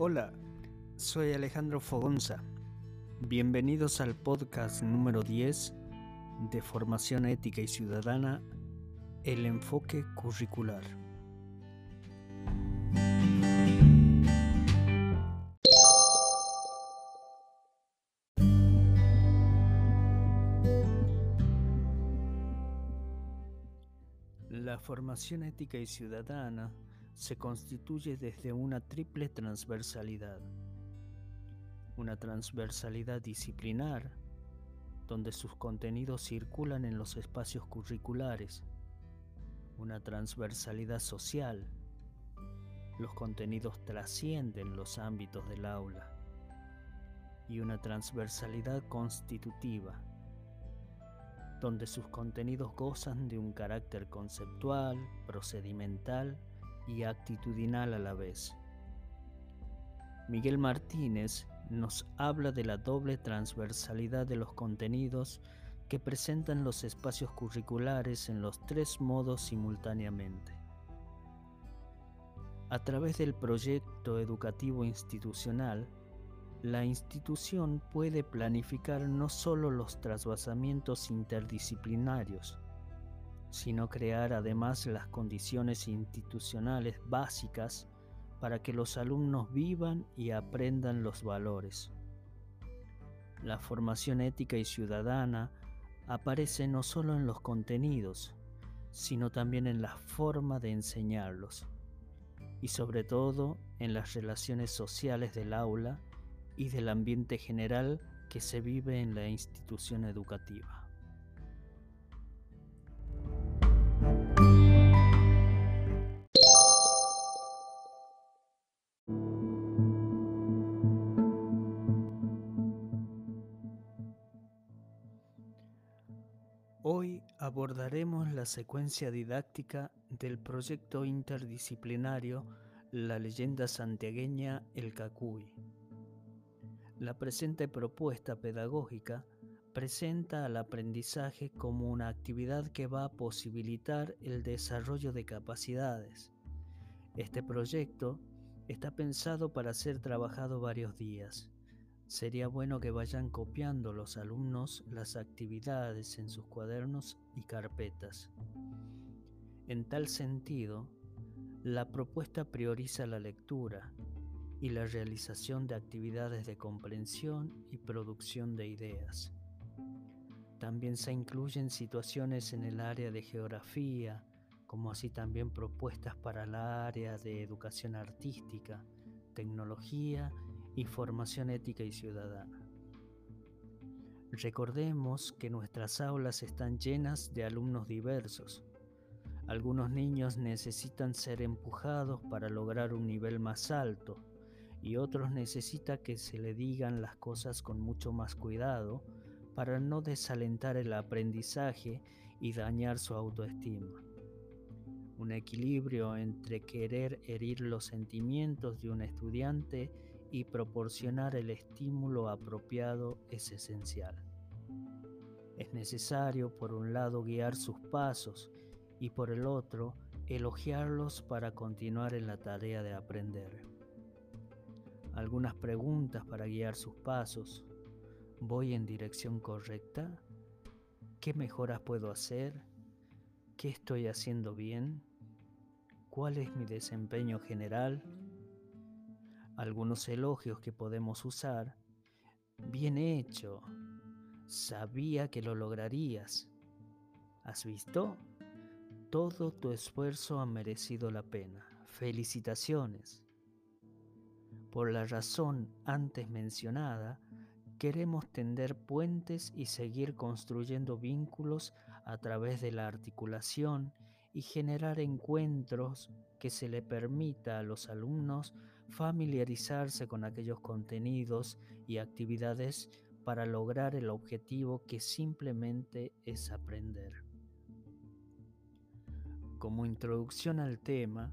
Hola, soy Alejandro Fogonza. Bienvenidos al podcast número 10 de Formación Ética y Ciudadana, el enfoque curricular. La formación ética y ciudadana se constituye desde una triple transversalidad. Una transversalidad disciplinar, donde sus contenidos circulan en los espacios curriculares. Una transversalidad social. Los contenidos trascienden los ámbitos del aula. Y una transversalidad constitutiva, donde sus contenidos gozan de un carácter conceptual, procedimental y actitudinal a la vez. Miguel Martínez nos habla de la doble transversalidad de los contenidos que presentan los espacios curriculares en los tres modos simultáneamente. A través del proyecto educativo institucional, la institución puede planificar no solo los trasvasamientos interdisciplinarios, sino crear además las condiciones institucionales básicas para que los alumnos vivan y aprendan los valores. La formación ética y ciudadana aparece no solo en los contenidos, sino también en la forma de enseñarlos, y sobre todo en las relaciones sociales del aula y del ambiente general que se vive en la institución educativa. Hoy abordaremos la secuencia didáctica del proyecto interdisciplinario La leyenda santiagueña El Cacuy. La presente propuesta pedagógica presenta al aprendizaje como una actividad que va a posibilitar el desarrollo de capacidades. Este proyecto está pensado para ser trabajado varios días Sería bueno que vayan copiando los alumnos las actividades en sus cuadernos y carpetas. En tal sentido, la propuesta prioriza la lectura y la realización de actividades de comprensión y producción de ideas. También se incluyen situaciones en el área de geografía, como así también propuestas para la área de educación artística, tecnología y formación ética y ciudadana. Recordemos que nuestras aulas están llenas de alumnos diversos. Algunos niños necesitan ser empujados para lograr un nivel más alto y otros necesitan que se le digan las cosas con mucho más cuidado para no desalentar el aprendizaje y dañar su autoestima. Un equilibrio entre querer herir los sentimientos de un estudiante y proporcionar el estímulo apropiado es esencial. Es necesario, por un lado, guiar sus pasos y por el otro, elogiarlos para continuar en la tarea de aprender. Algunas preguntas para guiar sus pasos. ¿Voy en dirección correcta? ¿Qué mejoras puedo hacer? ¿Qué estoy haciendo bien? ¿Cuál es mi desempeño general? Algunos elogios que podemos usar. Bien hecho. Sabía que lo lograrías. ¿Has visto? Todo tu esfuerzo ha merecido la pena. Felicitaciones. Por la razón antes mencionada, queremos tender puentes y seguir construyendo vínculos a través de la articulación y generar encuentros que se le permita a los alumnos familiarizarse con aquellos contenidos y actividades para lograr el objetivo que simplemente es aprender. Como introducción al tema,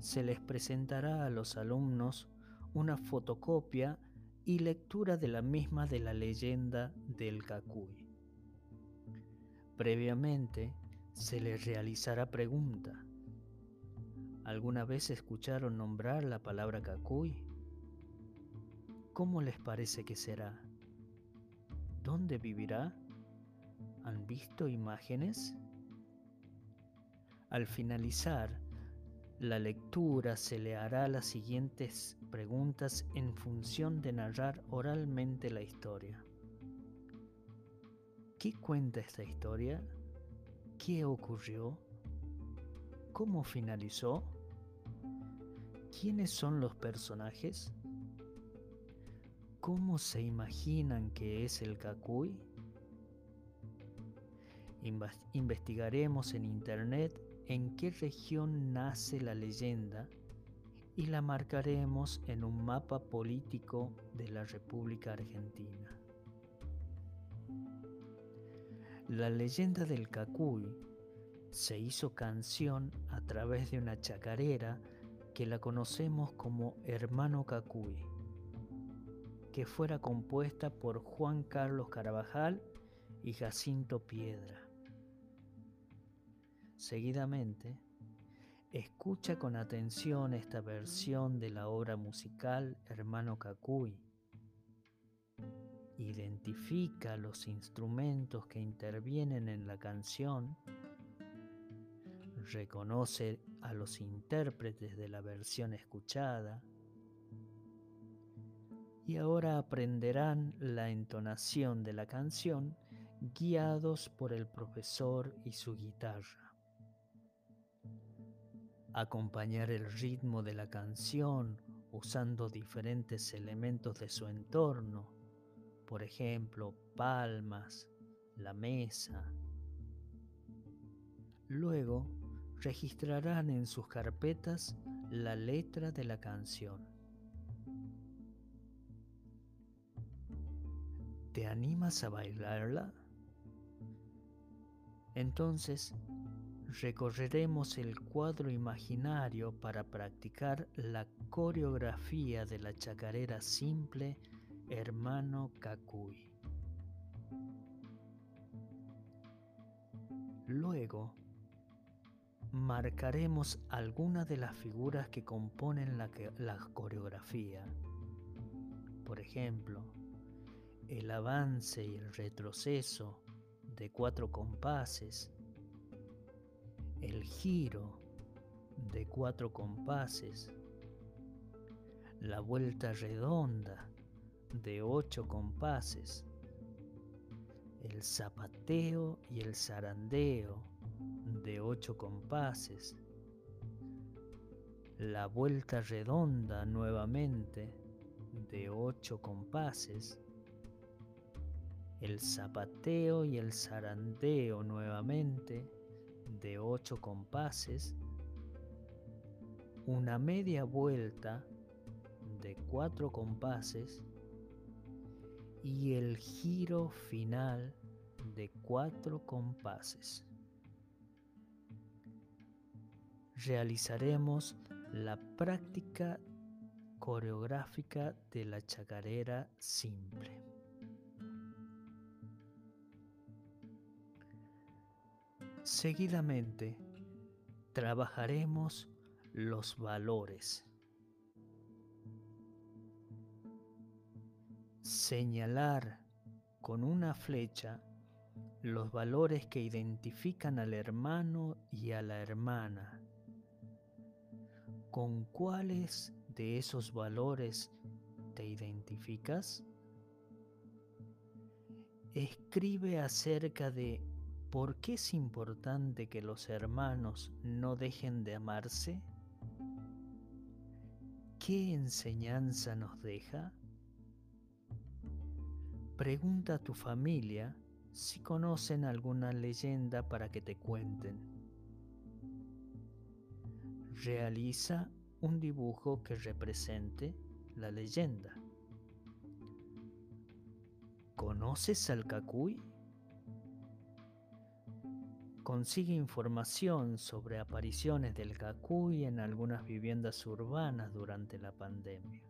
se les presentará a los alumnos una fotocopia y lectura de la misma de la leyenda del Cacuy. Previamente, se les realizará pregunta. ¿Alguna vez escucharon nombrar la palabra Cacuy? ¿Cómo les parece que será? ¿Dónde vivirá? ¿Han visto imágenes? Al finalizar la lectura se le hará las siguientes preguntas en función de narrar oralmente la historia. ¿Qué cuenta esta historia? ¿Qué ocurrió? ¿Cómo finalizó? ¿Quiénes son los personajes? ¿Cómo se imaginan que es el Kakui? Investigaremos en Internet en qué región nace la leyenda y la marcaremos en un mapa político de la República Argentina. La leyenda del Cacuy se hizo canción a través de una chacarera que la conocemos como Hermano Cacuy, que fuera compuesta por Juan Carlos Carabajal y Jacinto Piedra. Seguidamente, escucha con atención esta versión de la obra musical Hermano Cacuy. Identifica los instrumentos que intervienen en la canción. Reconoce a los intérpretes de la versión escuchada. Y ahora aprenderán la entonación de la canción guiados por el profesor y su guitarra acompañar el ritmo de la canción usando diferentes elementos de su entorno, por ejemplo, palmas, la mesa. Luego, registrarán en sus carpetas la letra de la canción. ¿Te animas a bailarla? Entonces, recorreremos el cuadro imaginario para practicar la coreografía de la chacarera simple Hermano Cacuy. Luego, marcaremos algunas de las figuras que componen la, coreografía. Por ejemplo, el avance y el retroceso de cuatro compases el giro de cuatro compases, la vuelta redonda de ocho compases, el zapateo y el zarandeo de ocho compases, la vuelta redonda nuevamente de ocho compases, el zapateo y el zarandeo nuevamente de 8 compases, una media vuelta de 4 compases. Y el giro final de 4 compases. Realizaremos la práctica coreográfica de la chacarera simple. Seguidamente, trabajaremos los valores. Señalar con una flecha los valores que identifican al hermano y a la hermana. ¿Con cuáles de esos valores te identificas? Escribe acerca de ¿Por qué es importante que los hermanos no dejen de amarse? ¿Qué enseñanza nos deja? Pregunta a tu familia si conocen alguna leyenda para que te cuenten. Realiza un dibujo que represente la leyenda. ¿Conoces al Cacuy? consigue información sobre apariciones del cacuy en algunas viviendas urbanas durante la pandemia.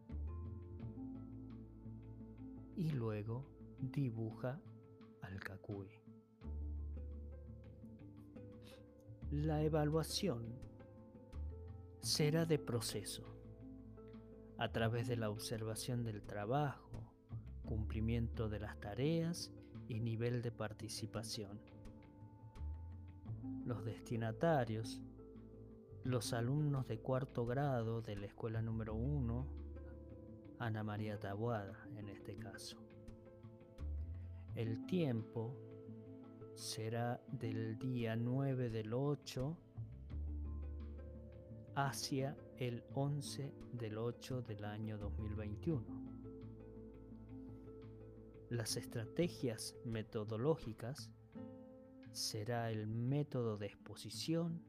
Y luego dibuja al cacuy. La evaluación será de proceso. a través de la observación del trabajo, cumplimiento de las tareas y nivel de participación. Los destinatarios, los alumnos de cuarto grado de la escuela número 1, Ana María Tabuada en este caso. El tiempo será del día 9 del 8 hacia el 11 del 8 del año 2021. Las estrategias metodológicas será el método de exposición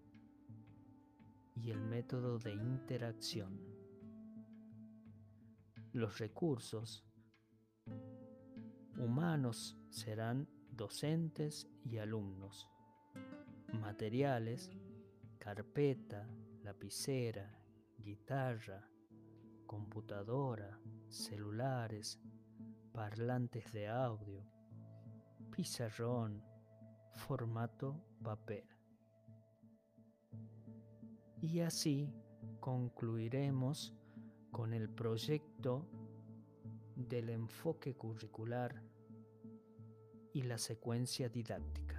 y el método de interacción. Los recursos humanos serán docentes y alumnos. Materiales, carpeta, lapicera, guitarra, computadora, celulares, parlantes de audio, pizarrón, formato papel. Y así concluiremos con el proyecto del enfoque curricular y la secuencia didáctica.